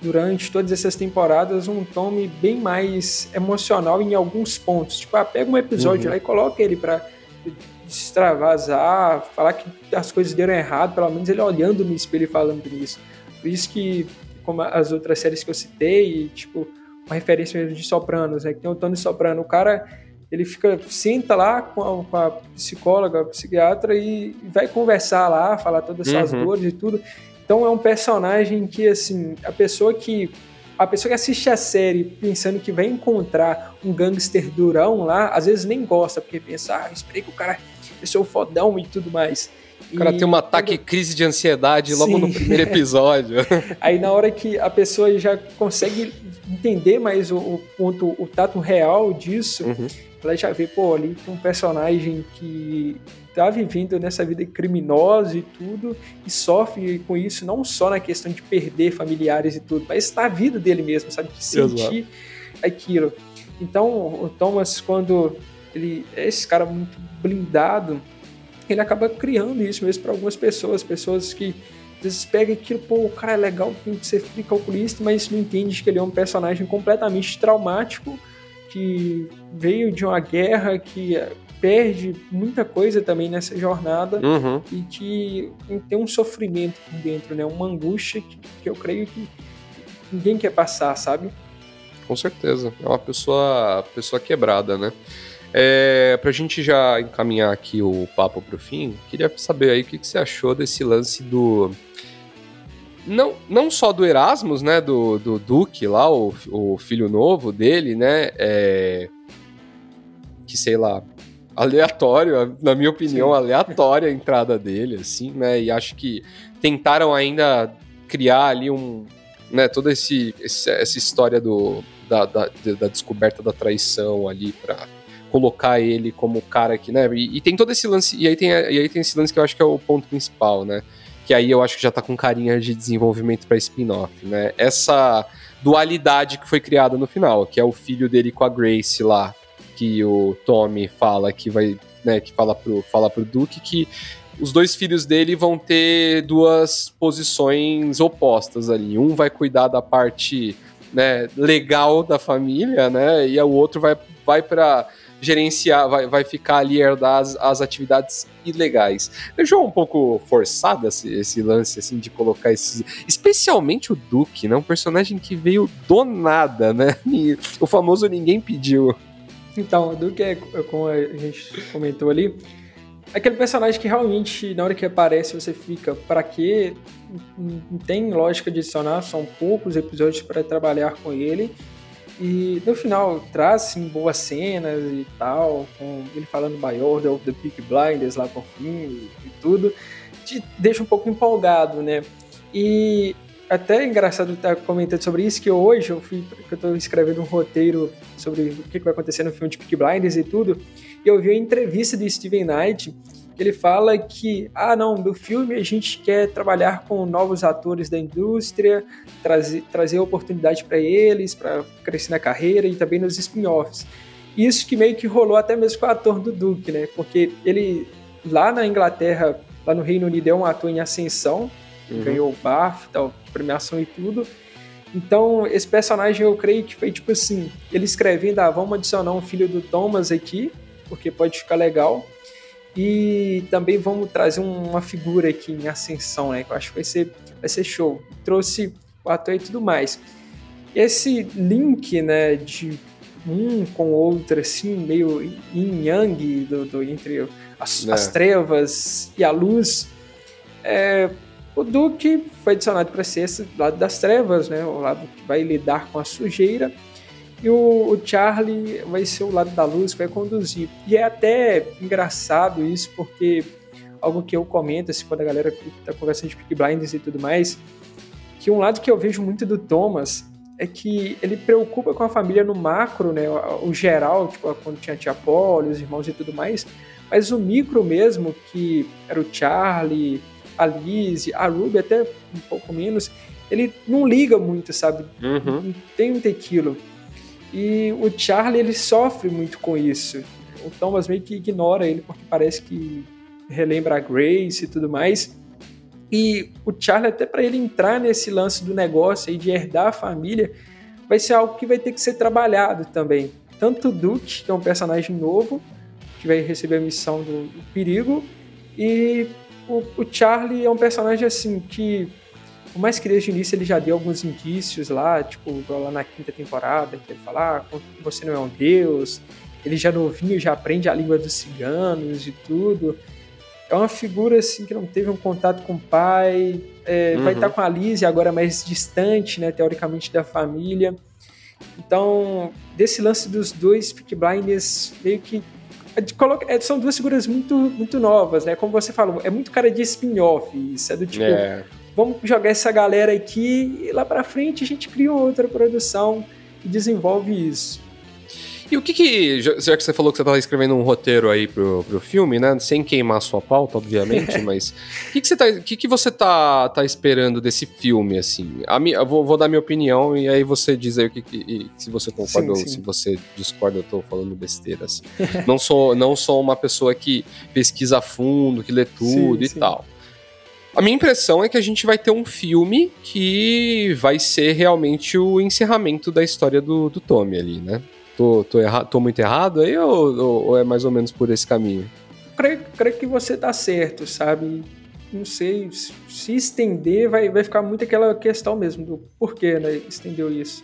durante todas essas temporadas um Tommy bem mais emocional em alguns pontos. Tipo, ah, pega um episódio uhum. lá e coloca ele para extravasar, falar que as coisas deram errado, pelo menos ele olhando no espelho e falando isso. Por isso que, como as outras séries que eu citei, tipo, uma referência mesmo de Sopranos, né? Que tem o Tony Soprano, o cara ele fica senta lá com a, com a psicóloga, a psiquiatra e vai conversar lá, falar todas as uhum. dores e tudo. Então é um personagem que, assim, a pessoa que. A pessoa que assiste a série pensando que vai encontrar um gangster durão lá, às vezes nem gosta, porque pensa, ah, esperei que o cara eu sou fodão e tudo mais. O cara e tem um ataque quando... crise de ansiedade logo Sim. no primeiro episódio. Aí na hora que a pessoa já consegue entender mais o, o ponto, o tato real disso, uhum. Ela já vê, pô, ali tem um personagem que tá vivendo nessa vida criminosa e tudo, e sofre com isso não só na questão de perder familiares e tudo, mas na vida dele mesmo, sabe? De sentir Exato. aquilo. Então, o Thomas, quando ele é esse cara muito blindado, ele acaba criando isso mesmo para algumas pessoas, pessoas que Às vezes pega aquilo, pô, o cara é legal, tem que ser calculista, mas não entende que ele é um personagem completamente traumático, que veio de uma guerra, que perde muita coisa também nessa jornada Uhum. e que tem um sofrimento por dentro, né? Uma angústia que, que eu creio que ninguém quer passar, sabe? Com certeza. É uma pessoa, pessoa quebrada, né? É, pra gente já encaminhar aqui o papo pro fim, queria saber aí o que, que você achou desse lance do. Não, não só do Erasmus, né? Do, do Duque lá, o, o filho novo dele, né? É, que sei lá. Aleatório, na minha opinião, Sim. aleatória a entrada dele, assim, né? E acho que tentaram ainda criar ali um. Né, toda esse, esse- essa história do, da, da, da descoberta da traição ali pra colocar ele como o cara que, né? E, e tem todo esse lance, e aí tem, e aí tem esse lance que eu acho que é o ponto principal, né? Que aí eu acho que já tá com carinha de desenvolvimento pra spin-off, né? Essa dualidade que foi criada no final, que é o filho dele com a Grace lá, que o Tommy fala que vai, né, que fala pro, fala pro Duke que os dois filhos dele vão ter duas posições opostas ali. Um vai cuidar da parte né, legal da família, né? E o outro vai, vai para gerenciar, vai, vai ficar ali herdar as, as atividades ilegais. Deixou um pouco forçado esse, esse lance assim de colocar esses, especialmente o Duke, né? Um personagem que veio do nada, né? E o famoso ninguém pediu. Então, o Duke é, é como a gente comentou ali, aquele personagem que realmente, na hora que aparece, você fica, para quê? Não tem lógica de adicionar, são poucos episódios para trabalhar com ele. E no final traz sim, boas cenas e tal, com ele falando by order of the Peak Blinders lá por fim e, e tudo, te deixa um pouco empolgado, né? E até é engraçado estar comentando sobre isso, que hoje eu fui, que eu tô escrevendo um roteiro sobre o que vai acontecer no filme de Peak Blinders e tudo, e eu vi uma entrevista de Steven Knight, ele fala que, ah não, no filme a gente quer trabalhar com novos atores da indústria, trazer, trazer oportunidade para eles, para crescer na carreira e também nos spin-offs. Isso que meio que rolou até mesmo com o ator do Duke, né? Porque ele, lá na Inglaterra, lá no Reino Unido, é um ator em ascensão, Uhum. ganhou o BAFTA, premiação e tudo. Então, esse personagem eu creio que foi tipo assim: ele escrevendo, ah, vamos adicionar um filho do Thomas aqui, porque pode ficar legal. E também vamos trazer um- uma figura aqui em ascensão, né? Que eu acho que vai ser, vai ser show. Trouxe o ator e tudo mais. Esse link, né, de um com o outro, assim, meio yin yang do, do- entre as, É. as trevas e a luz, é, o Duke foi adicionado para ser esse lado das trevas, né? O lado que vai lidar com a sujeira. E o, o Charlie vai ser o lado da luz que vai conduzir. E é até engraçado isso, porque algo que eu comento, assim, quando a galera tá conversando de Peaky Blinders e tudo mais, que um lado que eu vejo muito do Thomas é que ele preocupa com a família no macro, né? O, geral, tipo, quando tinha a tia Polly, os irmãos e tudo mais, mas o micro mesmo, que era o Charlie, a Liz, a Ruby até um pouco menos, ele não liga muito, sabe? Uhum. Não tem muito aquilo. E o Charlie, ele sofre muito com isso. O Thomas meio que ignora ele porque parece que relembra a Grace e tudo mais. E o Charlie, até para ele entrar nesse lance do negócio aí de herdar a família, vai ser algo que vai ter que ser trabalhado também. Tanto o Duke, que é um personagem novo, que vai receber a missão do, do perigo, e o, o Charlie é um personagem assim que por mais que desde o início ele já deu alguns indícios lá, tipo, igual lá na quinta temporada, que ele fala, ah, você não é um deus, ele já novinho já aprende a língua dos ciganos e tudo. É uma figura assim que não teve um contato com o pai, é, vai Uhum. estar com a Liz agora mais distante, né, teoricamente, da família. Então, desse lance dos dois Peaky Blinders, meio que é é, são duas figuras muito, muito novas, né? Como você falou, é muito cara de spin-off. Isso é do tipo, É. vamos jogar essa galera aqui e lá pra frente a gente cria outra produção e desenvolve isso. E o que que, já que você falou que você tava escrevendo um roteiro aí pro, pro filme, né, sem queimar a sua pauta, obviamente, mas o que que você tá, que que você tá, tá esperando desse filme, assim? A mi, vou, vou dar minha opinião e aí você diz aí o que, que se você concorda Sim, ou sim. se você discorda, eu tô falando besteira, assim. não, sou, não sou uma pessoa que pesquisa a fundo, que lê tudo Sim, e tal. A minha impressão é que a gente vai ter um filme que vai ser realmente o encerramento da história do, do Tommy ali, né? Tô, tô, erra tô muito errado aí ou, ou, ou, é mais ou menos por esse caminho? Creio, creio que você tá certo, sabe? Não sei, se estender vai, vai ficar muito aquela questão mesmo do porquê, né? Estendeu isso.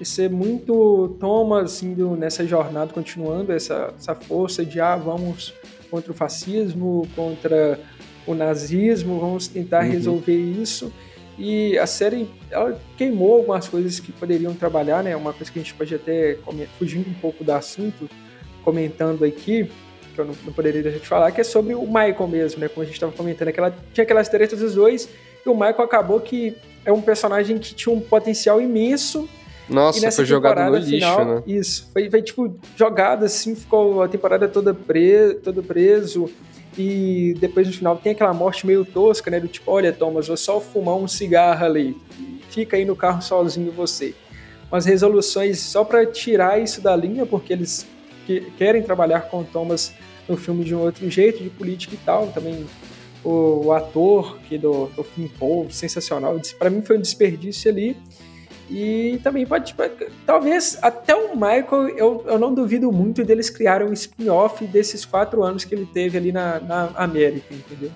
E ser muito Thomas indo nessa jornada, continuando essa, essa força de ah, vamos contra o fascismo, contra o nazismo, vamos tentar uhum. resolver isso. E a série ela queimou algumas coisas que poderiam trabalhar, né? Uma coisa que a gente pode até fugindo um pouco do assunto, comentando aqui, que eu não, não poderia deixar de falar, que é sobre o Michael mesmo, né? Como a gente estava comentando, aquela, tinha aquelas tretas dos dois, e o Michael acabou que é um personagem que tinha um potencial imenso. Nossa, foi jogado no lixo, final, né? Isso, foi, foi tipo jogado assim, ficou a temporada toda preso, todo preso e depois no final tem aquela morte meio tosca, né? Do tipo, olha, Thomas, vou só fumar um cigarro ali. Fica aí no carro sozinho você. Umas resoluções só para tirar isso da linha, porque eles que, querem trabalhar com o Thomas no filme de um outro jeito, de política e tal. Também o, o ator que do, do Finn Paul, sensacional. Para mim foi um desperdício ali. E também pode, talvez até o Michael, eu, eu não duvido muito deles criarem um spin-off desses quatro anos que ele teve ali na, na América, entendeu?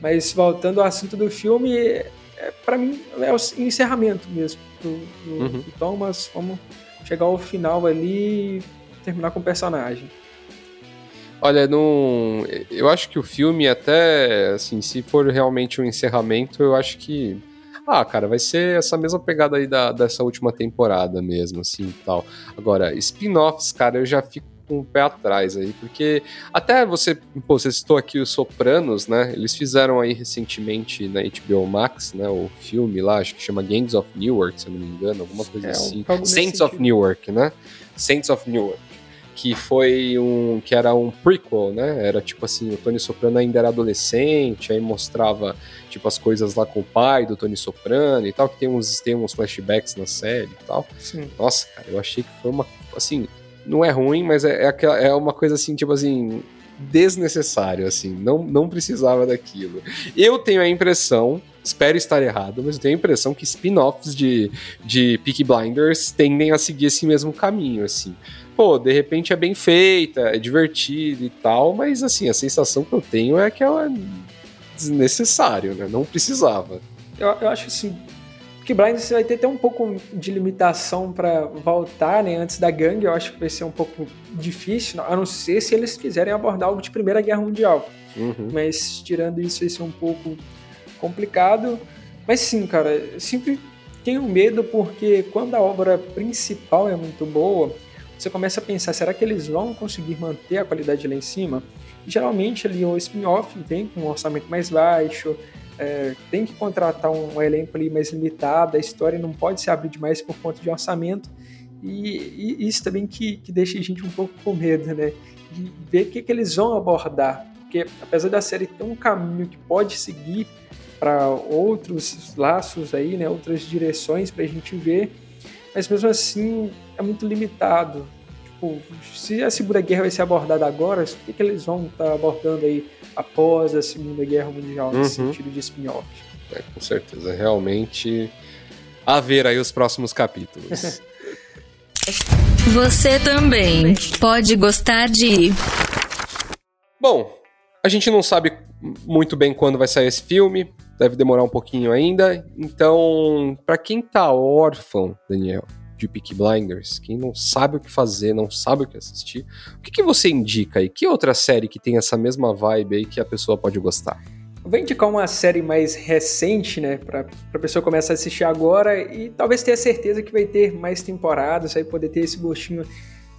Mas voltando ao assunto do filme, é, para mim é o encerramento mesmo do, do, uhum. do Thomas. Vamos chegar ao final ali e terminar com o personagem. Olha, não, eu acho que o filme até, assim, se for realmente um encerramento, eu acho que ah, cara, vai ser essa mesma pegada aí da, dessa última temporada mesmo, assim e tal. Agora, spin-offs, cara, eu já fico com o pé atrás aí, porque até você, pô, você citou aqui os Sopranos, né? Eles fizeram aí recentemente na HBO Max, né? O filme lá, acho que chama Gangs of Newark, se eu não me engano, alguma coisa é, assim. Saints of Newark, né? Saints of Newark que foi um que era um prequel, né? Era tipo assim, o Tony Soprano ainda era adolescente, aí mostrava tipo as coisas lá com o pai do Tony Soprano e tal, que tem uns tem uns flashbacks na série e tal. Sim. Nossa, cara, eu achei que foi uma assim, não é ruim, mas é, é, é uma coisa assim, tipo assim, desnecessário, assim, não, não precisava daquilo. Eu tenho a impressão, espero estar errado, mas eu tenho a impressão que spin-offs de, de Peaky Blinders tendem a seguir esse mesmo caminho, assim pô, de repente é bem feita, é divertido e tal, mas assim, a sensação que eu tenho é que ela é desnecessário, né? Não precisava. Eu, eu acho assim, que Blind você vai ter até um pouco de limitação para voltar, né, antes da gangue, eu acho que vai ser um pouco difícil, a não ser se eles quiserem abordar algo de Primeira Guerra Mundial. Uhum. Mas tirando isso, vai ser um pouco complicado. Mas sim, cara, eu sempre tenho medo porque quando a obra principal é muito boa, você começa a pensar, será que eles vão conseguir manter a qualidade lá em cima? E, geralmente ali o spin-off vem com um orçamento mais baixo, é, tem que contratar um elenco ali mais limitado, a história não pode se abrir demais por conta de orçamento, e, e isso também que, que, deixa a gente um pouco com medo, né? De ver o que, que eles vão abordar, porque apesar da série ter um caminho que pode seguir para outros laços aí, né, outras direções para a gente ver, mas mesmo assim é muito limitado. Tipo, se a Segunda Guerra vai ser abordada agora, o que, que eles vão estar tá abordando aí após a Segunda Guerra Mundial, uhum. nesse sentido de spin-off? É, com certeza, realmente a ver aí os próximos capítulos. Você também pode gostar de. Bom, a gente não sabe muito bem quando vai sair esse filme, deve demorar um pouquinho ainda. Então, para quem tá órfão, Daniel, de Peaky Blinders, quem não sabe o que fazer, não sabe o que assistir, o que, que você indica aí? Que outra série que tem essa mesma vibe aí que a pessoa pode gostar? vou indicar uma série mais recente, né, para a pessoa começar a assistir agora e talvez ter a certeza que vai ter mais temporadas, aí poder ter esse gostinho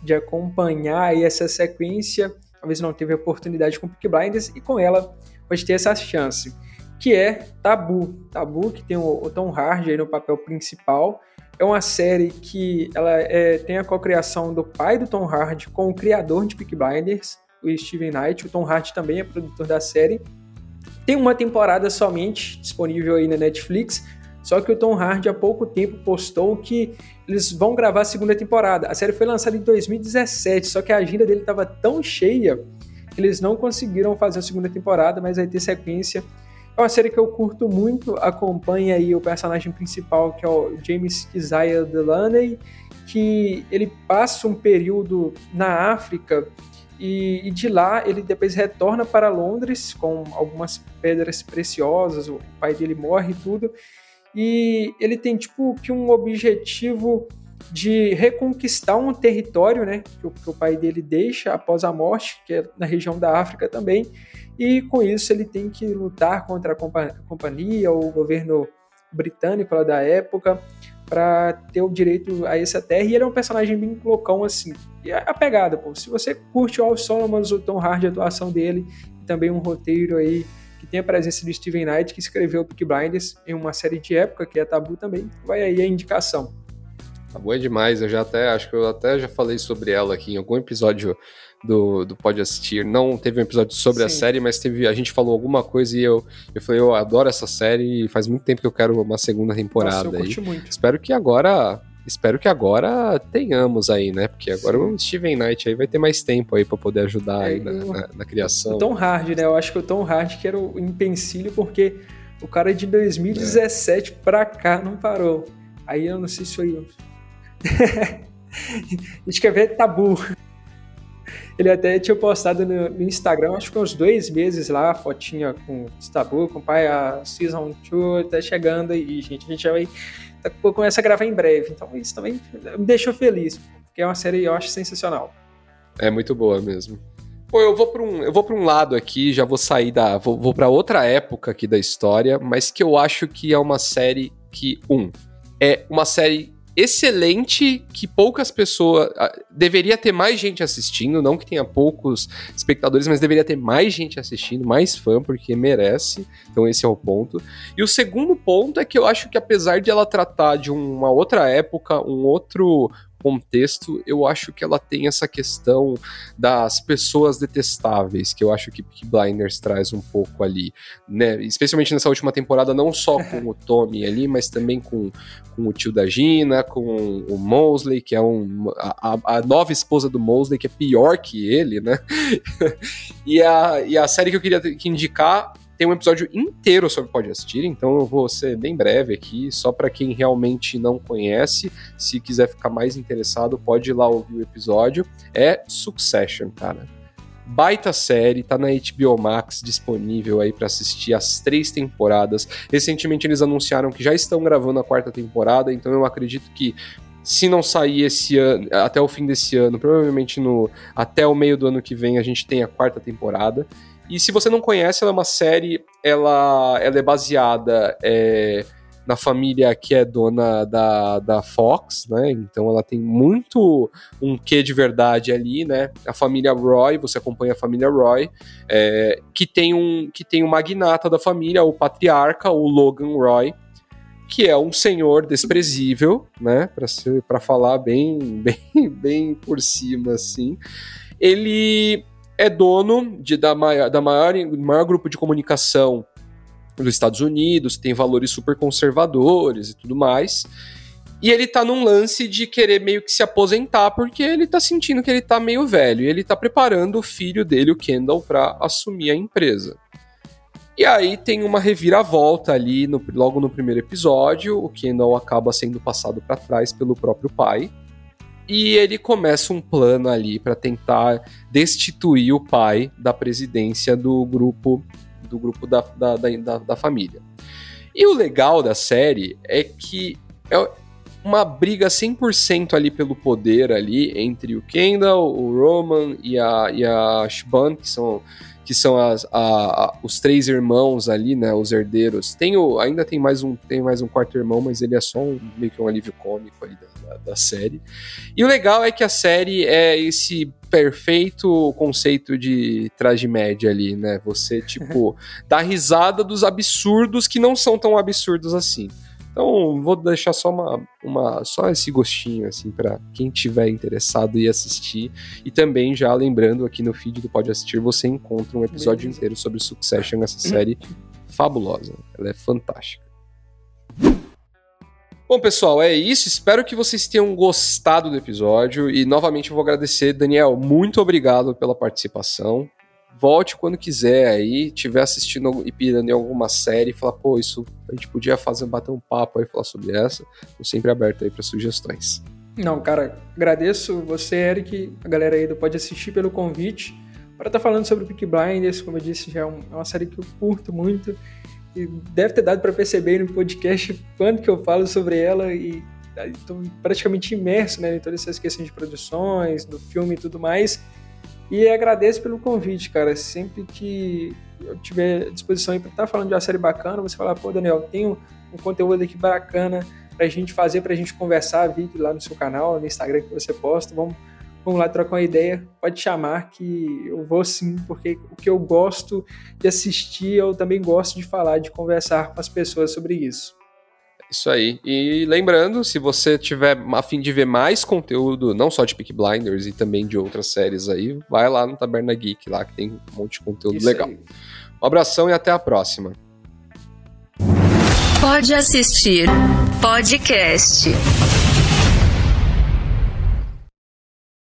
de acompanhar aí essa sequência. Talvez não teve oportunidade com Peaky Blinders e com ela pode ter essa chance, que é Tabu. Tabu que tem o, Tom Hardy aí no papel principal é uma série que ela é, tem a cocriação do pai do Tom Hardy com o criador de Peaky Blinders, o Steven Knight. O Tom Hardy também é produtor da série. Tem uma temporada somente disponível aí na Netflix, só que o Tom Hardy há pouco tempo postou que eles vão gravar a segunda temporada. A série foi lançada em 2017, só que a agenda dele estava tão cheia que eles não conseguiram fazer a segunda temporada, mas vai ter sequência É uma série que eu curto muito, acompanha aí o personagem principal, que é o James Isaiah Delaney, que ele passa um período na África e, e, de lá ele depois retorna para Londres com algumas pedras preciosas, o pai dele morre e tudo, e ele tem tipo que um objetivo de reconquistar um território, né, que o, que o pai dele deixa após a morte, que é na região da África também, e com isso ele tem que lutar contra a companhia, o governo britânico lá da época, para ter o direito a essa terra. E ele é um personagem bem loucão, assim. E é a pegada, pô. Se você curte o Al Solomons, o Tom Hardy, a atuação dele, e também um roteiro aí que tem a presença de Steven Knight, que escreveu Peaky Blinders em uma série de época, que é Tabu também, vai aí a indicação. Tabu é demais, eu já até, acho que eu até já falei sobre ela aqui em algum episódio do, do Pode Assistir. Não teve um episódio sobre Sim. a série, mas teve a gente falou alguma coisa e eu, eu falei, eu adoro essa série e faz muito tempo que eu quero uma segunda temporada. Nossa, eu aí. Muito. Espero que agora espero que agora tenhamos aí, né? Porque agora Sim. o Steven Knight aí vai ter mais tempo aí para poder ajudar é, aí na, na, na, criação. O Tom Hardy, né? Eu acho que o Tom Hardy que era o empecilho porque o cara de 2017 é. pra cá não parou. Aí eu não sei se foi. a gente quer ver tabu. Ele até tinha postado no, Instagram, acho que uns dois meses lá, fotinha com o Tabu, com o pai, a Season 2 tá chegando aí, gente. A gente já vai tá, começa a gravar em breve. Então isso também me deixou feliz, porque é uma série eu acho sensacional. É muito boa mesmo. Pô, eu vou para um, eu vou para um lado aqui, já vou sair da, vou, vou para outra época aqui da história, mas que eu acho que é uma série que um é uma série excelente que poucas pessoas. Deveria ter mais gente assistindo, não que tenha poucos espectadores, mas deveria ter mais gente assistindo, mais fã, porque merece. Então, esse é o ponto. E o segundo ponto é que eu acho que, apesar de ela tratar de uma outra época, um outro contexto, eu acho que ela tem essa questão das pessoas detestáveis, que eu acho que Peaky Blinders traz um pouco ali, né? Especialmente nessa última temporada, não só com o Tommy ali, mas também com, com o tio da Gina, com o Mosley, que é um, a, a nova esposa do Mosley, que é pior que ele, né? e, a, e a série que eu queria indicar tem um episódio inteiro sobre Pode Assistir, então eu vou ser bem breve aqui, só para quem realmente não conhece, se quiser ficar mais interessado, pode ir lá ouvir o episódio. É Succession, cara. Baita série, tá na HBO Max disponível aí para assistir as três temporadas. Recentemente eles anunciaram que já estão gravando a quarta temporada, então eu acredito que se não sair esse ano, até o fim desse ano, provavelmente no até o meio do ano que vem a gente tem a quarta temporada. E se você não conhece, ela é uma série, ela, ela é baseada é, na família que é dona da, da Fox, né? Então ela tem muito um quê de verdade ali, né? A família Roy, você acompanha a família Roy, é, que tem um que tem um magnata da família, o patriarca, o Logan Roy, que é um senhor desprezível, né? Para falar bem, bem, bem por cima, assim. Ele é dono de, da, maior, da maior, maior grupo de comunicação dos Estados Unidos, tem valores super conservadores e tudo mais. E ele tá num lance de querer meio que se aposentar, porque ele tá sentindo que ele tá meio velho. E ele tá preparando o filho dele, o Kendall, para assumir a empresa. E aí tem uma reviravolta ali, no, logo no primeiro episódio. O Kendall acaba sendo passado para trás pelo próprio pai. E ele começa um plano ali para tentar destituir o pai da presidência do grupo do grupo da, da, da, da família. E o legal da série é que é uma briga 100% ali pelo poder ali entre o Kendall, o Roman e a, e a Shban, que são que são as, a, a, os três irmãos ali, né, os herdeiros. Tem o, ainda tem mais um tem mais um quarto irmão, mas ele é só um, meio que um alívio cômico ali da, da, da série. E o legal é que a série é esse perfeito conceito de tragédia ali, né? Você, tipo, dá risada dos absurdos que não são tão absurdos assim. Então, vou deixar só uma, uma só esse gostinho assim para quem tiver interessado e assistir. E também já lembrando aqui no feed do Pode Assistir, você encontra um episódio Beleza. inteiro sobre Succession, essa série fabulosa. Ela é fantástica. Bom, pessoal, é isso. Espero que vocês tenham gostado do episódio. E novamente eu vou agradecer, Daniel. Muito obrigado pela participação volte quando quiser aí, tiver assistindo e pirando em alguma série e falar, pô, isso a gente podia fazer, bater um papo aí, falar sobre essa. Tô sempre aberto aí para sugestões. Não, cara, agradeço você, Eric, a galera aí do Pode Assistir pelo convite para estar tá falando sobre o Peak Blinders, como eu disse, já é, um, é uma série que eu curto muito e deve ter dado para perceber no podcast quando que eu falo sobre ela e estou praticamente imerso né, em todas essas questões de produções, do filme e tudo mais. E agradeço pelo convite, cara. Sempre que eu tiver disposição aí para estar tá falando de uma série bacana, você falar, pô, Daniel, tenho um conteúdo aqui bacana pra gente fazer, pra gente conversar, vídeo lá no seu canal, no Instagram que você posta, vamos, vamos lá trocar uma ideia, pode chamar que eu vou sim, porque o que eu gosto de assistir, eu também gosto de falar, de conversar com as pessoas sobre isso. Isso aí. E lembrando, se você tiver a fim de ver mais conteúdo, não só de Peak Blinders e também de outras séries aí, vai lá no Taberna Geek, lá que tem um monte de conteúdo Isso legal. Aí. Um abração e até a próxima. Pode assistir podcast.